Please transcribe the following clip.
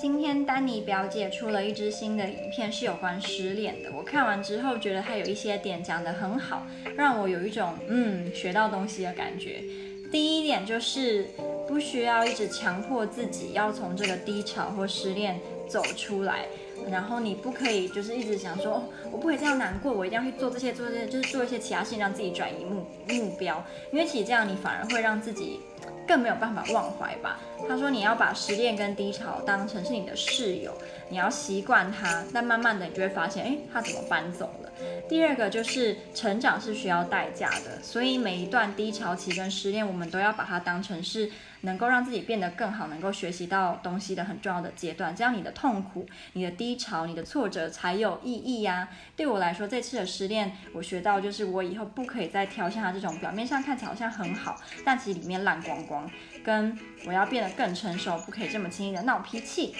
今天丹尼表姐出了一支新的影片，是有关失恋的。我看完之后觉得她有一些点讲得很好，让我有一种嗯学到东西的感觉。第一点就是不需要一直强迫自己要从这个低潮或失恋走出来，然后你不可以就是一直想说，我不会这样难过，我一定要去做这些做这些，就是做一些其他事情让自己转移目目标，因为其实这样你反而会让自己。更没有办法忘怀吧？他说你要把失恋跟低潮当成是你的室友，你要习惯他，但慢慢的你就会发现，诶，他怎么搬走了？第二个就是成长是需要代价的，所以每一段低潮期跟失恋，我们都要把它当成是能够让自己变得更好，能够学习到东西的很重要的阶段。这样你的痛苦、你的低潮、你的挫折才有意义呀。对我来说，这次的失恋，我学到就是我以后不可以再挑像他这种表面上看起来好像很好，但其实里面烂光光。跟我要变得更成熟，不可以这么轻易的闹脾气。